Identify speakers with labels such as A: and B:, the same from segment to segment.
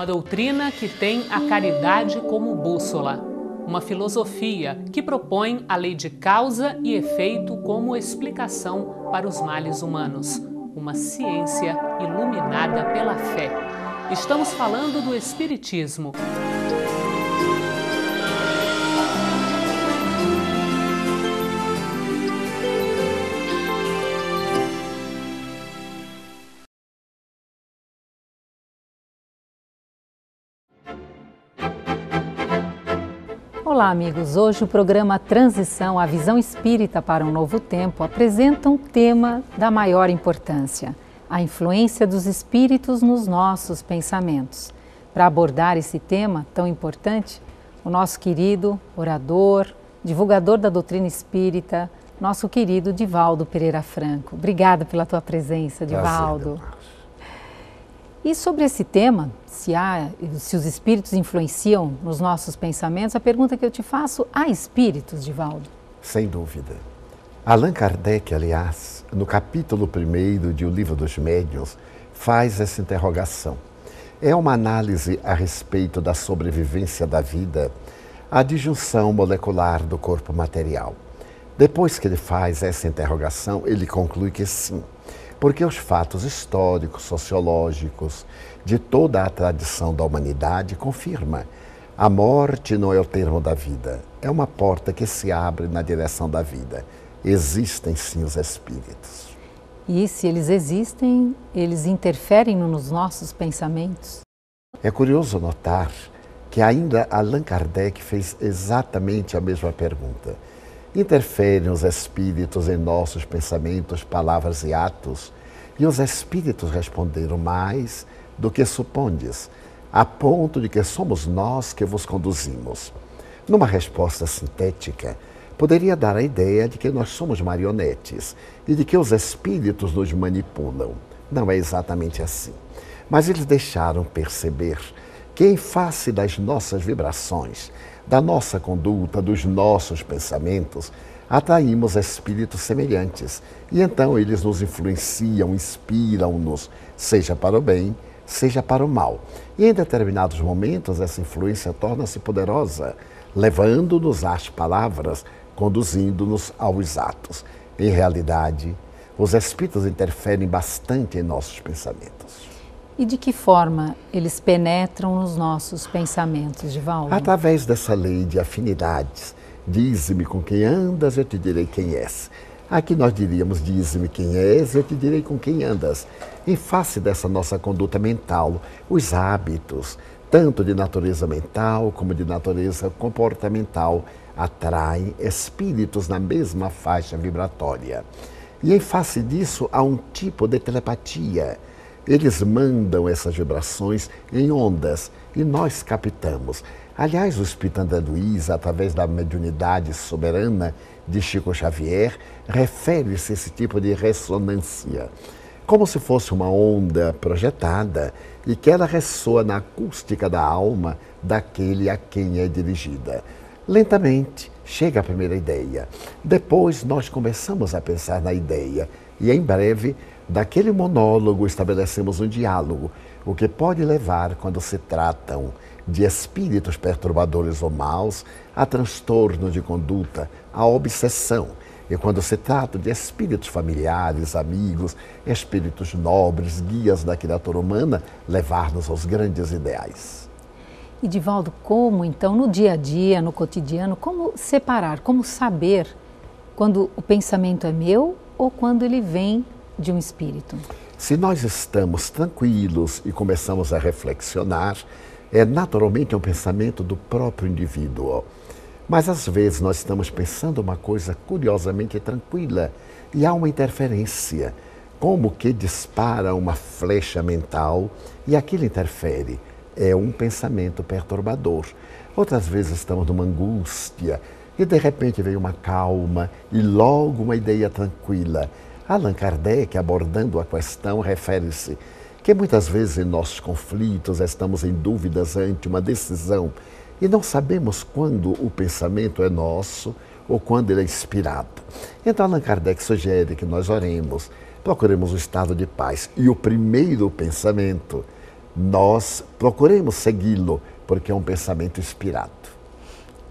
A: uma doutrina que tem a caridade como bússola, uma filosofia que propõe a lei de causa e efeito como explicação para os males humanos, uma ciência iluminada pela fé. Estamos falando do Espiritismo.
B: Olá, amigos. Hoje o programa Transição, a visão espírita para um novo tempo, apresenta um tema da maior importância: a influência dos espíritos nos nossos pensamentos. Para abordar esse tema tão importante, o nosso querido orador, divulgador da doutrina espírita, nosso querido Divaldo Pereira Franco. Obrigada pela tua presença, Divaldo. Prazer, e sobre esse tema, se, há, se os espíritos influenciam nos nossos pensamentos, a pergunta que eu te faço, há espíritos, Divaldo?
C: Sem dúvida. Allan Kardec, aliás, no capítulo 1 de O Livro dos Médiuns, faz essa interrogação. É uma análise a respeito da sobrevivência da vida, a disjunção molecular do corpo material. Depois que ele faz essa interrogação, ele conclui que sim, porque os fatos históricos, sociológicos, de toda a tradição da humanidade confirma a morte não é o termo da vida, é uma porta que se abre na direção da vida. Existem sim os espíritos.
B: E se eles existem, eles interferem nos nossos pensamentos?
C: É curioso notar que ainda Allan Kardec fez exatamente a mesma pergunta. Interferem os espíritos em nossos pensamentos, palavras e atos? E os espíritos responderam mais do que supondes, a ponto de que somos nós que vos conduzimos. Numa resposta sintética, poderia dar a ideia de que nós somos marionetes e de que os espíritos nos manipulam. Não é exatamente assim. Mas eles deixaram perceber que, em face das nossas vibrações, da nossa conduta, dos nossos pensamentos, atraímos espíritos semelhantes. E então eles nos influenciam, inspiram-nos, seja para o bem, seja para o mal. E em determinados momentos essa influência torna-se poderosa, levando-nos às palavras, conduzindo-nos aos atos. Em realidade, os espíritos interferem bastante em nossos pensamentos.
B: E de que forma eles penetram nos nossos pensamentos, Divaldo?
C: Através dessa lei de afinidades. Dize-me com quem andas, eu te direi quem és. Aqui nós diríamos: dize-me quem és, eu te direi com quem andas. Em face dessa nossa conduta mental, os hábitos, tanto de natureza mental como de natureza comportamental, atraem espíritos na mesma faixa vibratória. E em face disso há um tipo de telepatia eles mandam essas vibrações em ondas e nós captamos. Aliás, o Espírito André Luiz, através da mediunidade soberana de Chico Xavier, refere-se a esse tipo de ressonância, como se fosse uma onda projetada e que ela ressoa na acústica da alma daquele a quem é dirigida. Lentamente chega a primeira ideia. Depois nós começamos a pensar na ideia e em breve Daquele monólogo estabelecemos um diálogo, o que pode levar, quando se tratam de espíritos perturbadores ou maus, a transtorno de conduta, a obsessão. E quando se trata de espíritos familiares, amigos, espíritos nobres, guias da criatura humana, levar-nos aos grandes ideais.
B: E Divaldo, como então no dia a dia, no cotidiano, como separar, como saber quando o pensamento é meu ou quando ele vem de um espírito?
C: Se nós estamos tranquilos e começamos a reflexionar, é naturalmente um pensamento do próprio indivíduo. Mas às vezes nós estamos pensando uma coisa curiosamente tranquila e há uma interferência, como que dispara uma flecha mental e aquilo interfere. É um pensamento perturbador. Outras vezes estamos numa angústia e de repente vem uma calma e logo uma ideia tranquila. Allan Kardec, abordando a questão, refere-se que muitas vezes em nossos conflitos estamos em dúvidas ante uma decisão e não sabemos quando o pensamento é nosso ou quando ele é inspirado. Então, Allan Kardec sugere que nós oremos, procuremos o estado de paz. E o primeiro pensamento nós procuremos segui-lo, porque é um pensamento inspirado.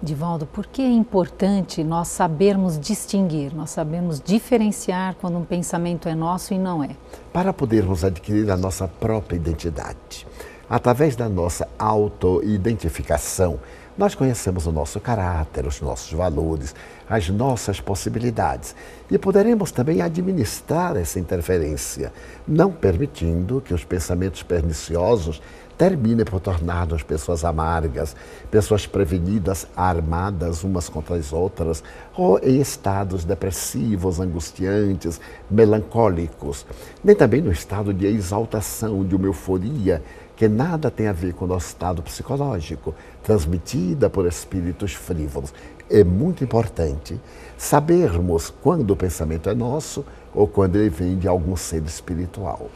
B: Divaldo, por que é importante nós sabermos distinguir, nós sabermos diferenciar quando um pensamento é nosso e não é?
C: Para podermos adquirir a nossa própria identidade. Através da nossa auto-identificação, nós conhecemos o nosso caráter, os nossos valores, as nossas possibilidades e poderemos também administrar essa interferência, não permitindo que os pensamentos perniciosos termine por tornar-nos pessoas amargas, pessoas prevenidas, armadas umas contra as outras, ou em estados depressivos, angustiantes, melancólicos, nem também no estado de exaltação, de uma euforia que nada tem a ver com o nosso estado psicológico, transmitida por espíritos frívolos. É muito importante sabermos quando o pensamento é nosso ou quando ele vem de algum ser espiritual.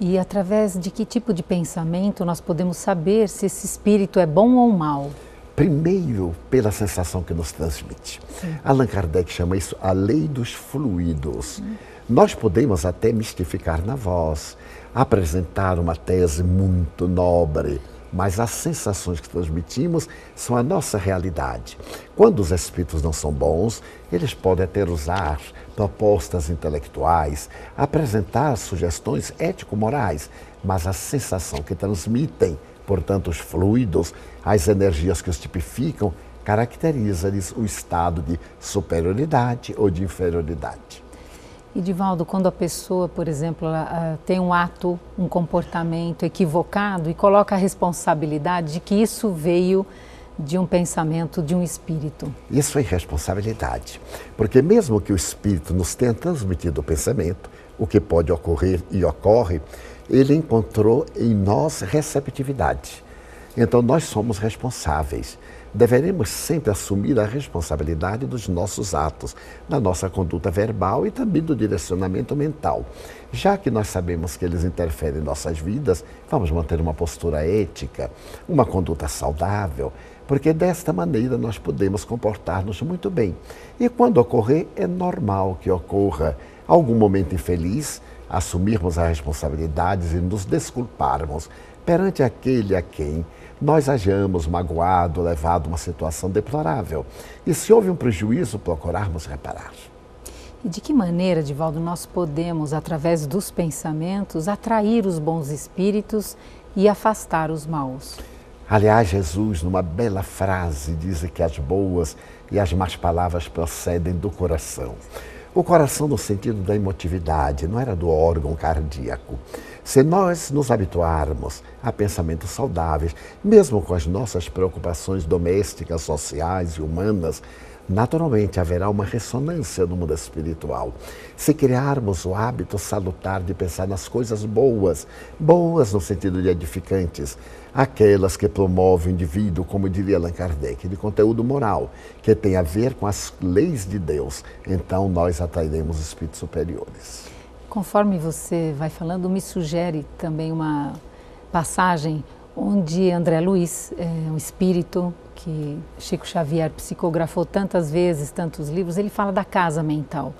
B: E através de que tipo de pensamento nós podemos saber se esse espírito é bom ou mal?
C: Primeiro, pela sensação que nos transmite. Sim. Allan Kardec chama isso a lei dos fluidos. Hum. Nós podemos até mistificar na voz, apresentar uma tese muito nobre, mas as sensações que transmitimos são a nossa realidade. Quando os espíritos não são bons, eles podem até usar propostas intelectuais, apresentar sugestões ético-morais, mas a sensação que transmitem, portanto, os fluidos, as energias que os tipificam, caracteriza-lhes o estado de superioridade ou de inferioridade.
B: E Divaldo, quando a pessoa, por exemplo, ela, tem um ato, um comportamento equivocado e coloca a responsabilidade de que isso veio de um pensamento, de um espírito.
C: Isso é irresponsabilidade, porque mesmo que o espírito nos tenha transmitido o pensamento, o que pode ocorrer e ocorre, ele encontrou em nós receptividade. Então nós somos responsáveis deveremos sempre assumir a responsabilidade dos nossos atos, da nossa conduta verbal e também do direcionamento mental. Já que nós sabemos que eles interferem em nossas vidas, vamos manter uma postura ética, uma conduta saudável, porque desta maneira nós podemos comportar-nos muito bem. E quando ocorrer, é normal que ocorra algum momento infeliz, assumirmos as responsabilidades e nos desculparmos perante aquele a quem nós hajamos magoado, levado a uma situação deplorável. E se houve um prejuízo, procurarmos reparar.
B: E de que maneira, Divaldo, nós podemos, através dos pensamentos, atrair os bons espíritos e afastar os maus?
C: Aliás, Jesus, numa bela frase, diz que as boas e as más palavras procedem do coração. O coração no sentido da emotividade, não era do órgão cardíaco. Se nós nos habituarmos a pensamentos saudáveis, mesmo com as nossas preocupações domésticas, sociais e humanas, naturalmente haverá uma ressonância no mundo espiritual. Se criarmos o hábito salutar de pensar nas coisas boas, boas no sentido de edificantes, aquelas que promovem o indivíduo, como diria Allan Kardec, de conteúdo moral, que tem a ver com as leis de Deus, então nós atrairemos espíritos superiores.
B: Conforme você vai falando, me sugere também uma passagem onde André Luiz, é um espírito que Chico Xavier psicografou tantas vezes, tantos livros, ele fala da casa mental.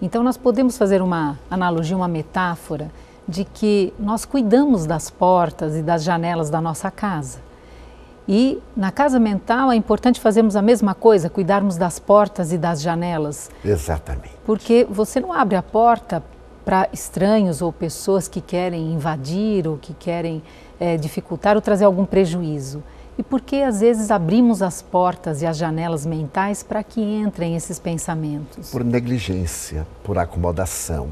B: Então nós podemos fazer uma analogia, uma metáfora de que nós cuidamos das portas e das janelas da nossa casa. E na casa mental é importante fazermos a mesma coisa, cuidarmos das portas e das janelas.
C: Exatamente.
B: Porque você não abre a porta para estranhos ou pessoas que querem invadir ou que querem é, dificultar ou trazer algum prejuízo. E por que às vezes abrimos as portas e as janelas mentais para que entrem esses pensamentos?
C: Por negligência, por acomodação,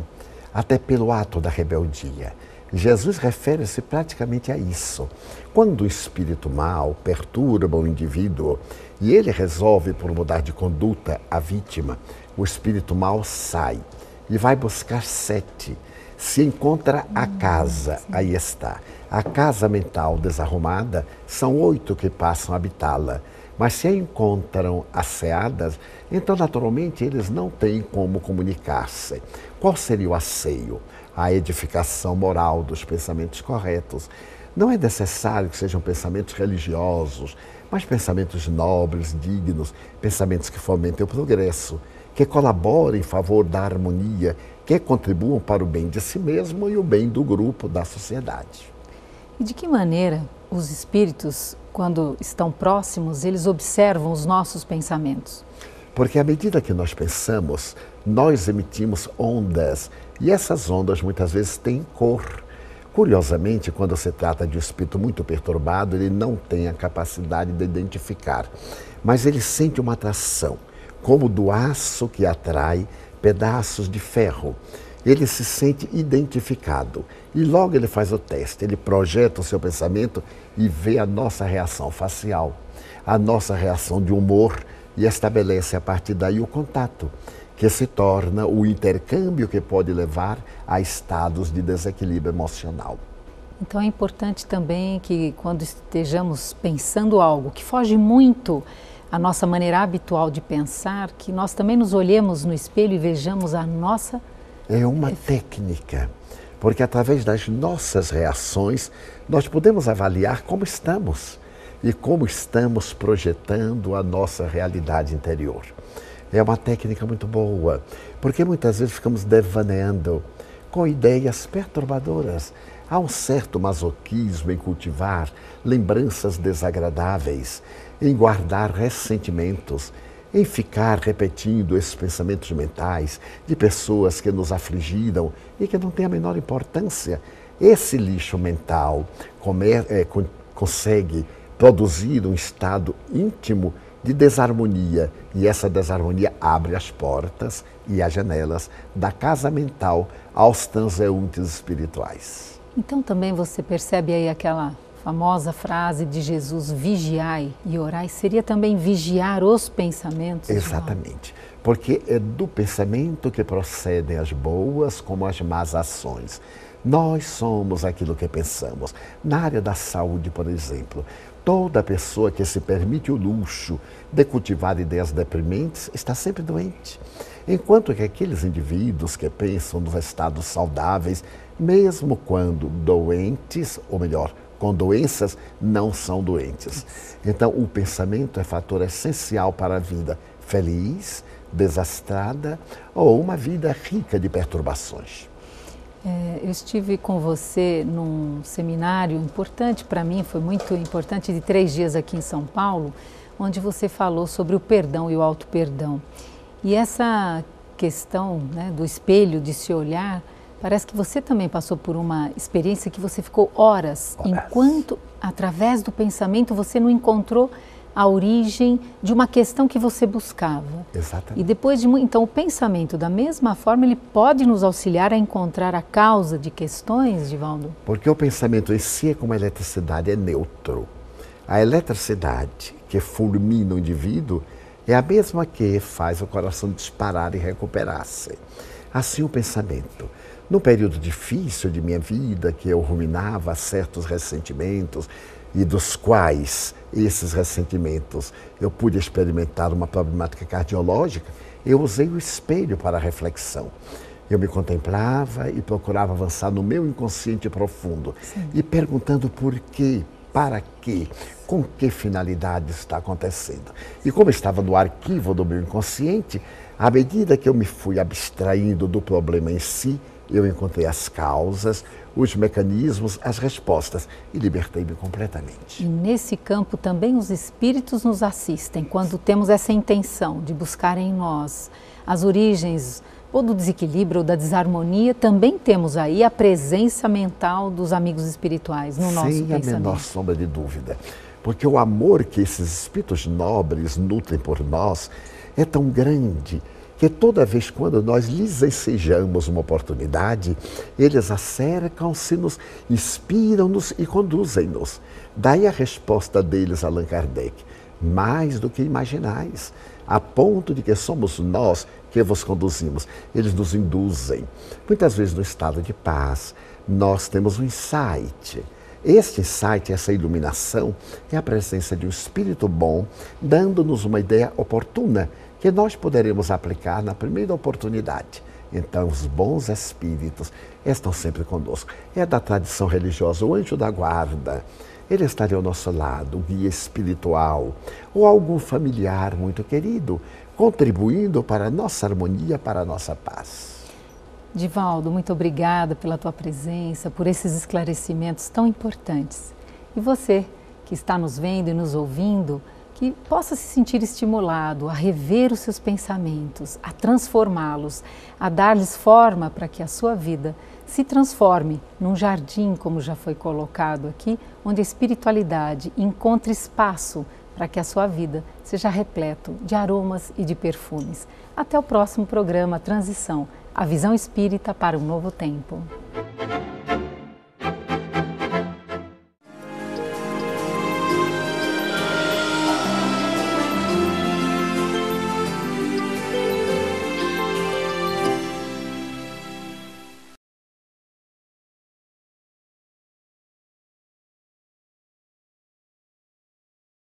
C: até pelo ato da rebeldia. Jesus refere-se praticamente a isso. Quando o espírito mal perturba o indivíduo e ele resolve por mudar de conduta a vítima, o espírito mal sai e vai buscar sete. Se encontra a casa, aí está. A casa mental desarrumada, são oito que passam a habitá-la. Mas se a encontram asseadas, então naturalmente eles não têm como comunicar-se. Qual seria o asseio? A edificação moral dos pensamentos corretos. Não é necessário que sejam pensamentos religiosos, mas pensamentos nobres, dignos, pensamentos que fomentem o progresso que colaborem em favor da harmonia, que contribuam para o bem de si mesmo e o bem do grupo, da sociedade.
B: E de que maneira os espíritos, quando estão próximos, eles observam os nossos pensamentos?
C: Porque à medida que nós pensamos, nós emitimos ondas e essas ondas muitas vezes têm cor. Curiosamente, quando se trata de um espírito muito perturbado, ele não tem a capacidade de identificar, mas ele sente uma atração, como do aço que atrai pedaços de ferro. Ele se sente identificado e logo ele faz o teste, ele projeta o seu pensamento e vê a nossa reação facial, a nossa reação de humor e estabelece a partir daí o contato que se torna o intercâmbio que pode levar a estados de desequilíbrio emocional.
B: Então é importante também que quando estejamos pensando algo que foge muito à nossa maneira habitual de pensar, que nós também nos olhemos no espelho e vejamos a nossa.
C: É uma técnica, porque através das nossas reações nós podemos avaliar como estamos e como estamos projetando a nossa realidade interior é uma técnica muito boa, porque muitas vezes ficamos devaneando com ideias perturbadoras. Há um certo masoquismo em cultivar lembranças desagradáveis, em guardar ressentimentos, em ficar repetindo esses pensamentos mentais de pessoas que nos afligiram e que não têm a menor importância. Esse lixo mental comer, é, consegue produzir um estado íntimo de desarmonia. E essa desarmonia abre as portas e as janelas da casa mental aos transeuntes espirituais.
B: Então também você percebe aí aquela famosa frase de Jesus, vigiai e orai, seria também vigiar os pensamentos?
C: Exatamente, porque é do pensamento que procedem as boas como as más ações. Nós somos aquilo que pensamos. Na área da saúde, por exemplo, Toda pessoa que se permite o luxo de cultivar ideias deprimentes está sempre doente. Enquanto que aqueles indivíduos que pensam nos estados saudáveis, mesmo quando doentes, ou melhor, com doenças, não são doentes. Então, o pensamento é fator essencial para a vida feliz, desastrada ou uma vida rica de perturbações.
B: É, eu estive com você num seminário importante para mim, foi muito importante, de três dias aqui em São Paulo, onde você falou sobre o perdão e o auto-perdão. E essa questão né, do espelho, de se olhar, parece que você também passou por uma experiência que você ficou horas, horas. enquanto, através do pensamento, você não encontrou a origem de uma questão que você buscava.
C: Exatamente.
B: E depois de então o pensamento da mesma forma ele pode nos auxiliar a encontrar a causa de questões, Divaldo?
C: Porque o pensamento em si é como a eletricidade é neutro. A eletricidade que fulmina o indivíduo é a mesma que faz o coração disparar e recuperar-se. Assim o pensamento. Num período difícil de minha vida, que eu ruminava certos ressentimentos, e dos quais esses ressentimentos eu pude experimentar uma problemática cardiológica, eu usei o espelho para a reflexão. Eu me contemplava e procurava avançar no meu inconsciente profundo Sim. e perguntando por quê, para quê, com que finalidade está acontecendo. E como estava no arquivo do meu inconsciente, à medida que eu me fui abstraindo do problema em si, eu encontrei as causas, os mecanismos, as respostas e libertei-me completamente.
B: E nesse campo também os espíritos nos assistem quando temos essa intenção de buscar em nós as origens ou do desequilíbrio ou da desarmonia, também temos aí a presença mental dos amigos espirituais no
C: Sem
B: nosso
C: pensamento. Sem a menor sombra de dúvida. Porque o amor que esses espíritos nobres nutrem por nós é tão grande que toda vez quando nós lhes ensejamos uma oportunidade, eles acercam-se, nos inspiram-nos e conduzem-nos. Daí a resposta deles a Allan Kardec, mais do que imaginais, a ponto de que somos nós que vos conduzimos. Eles nos induzem. Muitas vezes no estado de paz, nós temos um insight. Este insight, essa iluminação, é a presença de um espírito bom, dando-nos uma ideia oportuna que nós poderemos aplicar na primeira oportunidade. Então, os bons espíritos estão sempre conosco. É da tradição religiosa o anjo da guarda. Ele estaria ao nosso lado, o guia espiritual, ou algum familiar muito querido, contribuindo para a nossa harmonia, para a nossa paz.
B: Divaldo, muito obrigada pela tua presença, por esses esclarecimentos tão importantes. E você que está nos vendo e nos ouvindo, que possa se sentir estimulado a rever os seus pensamentos, a transformá-los, a dar-lhes forma para que a sua vida se transforme num jardim, como já foi colocado aqui, onde a espiritualidade encontre espaço para que a sua vida seja repleto de aromas e de perfumes. Até o próximo programa Transição, a visão espírita para um novo tempo.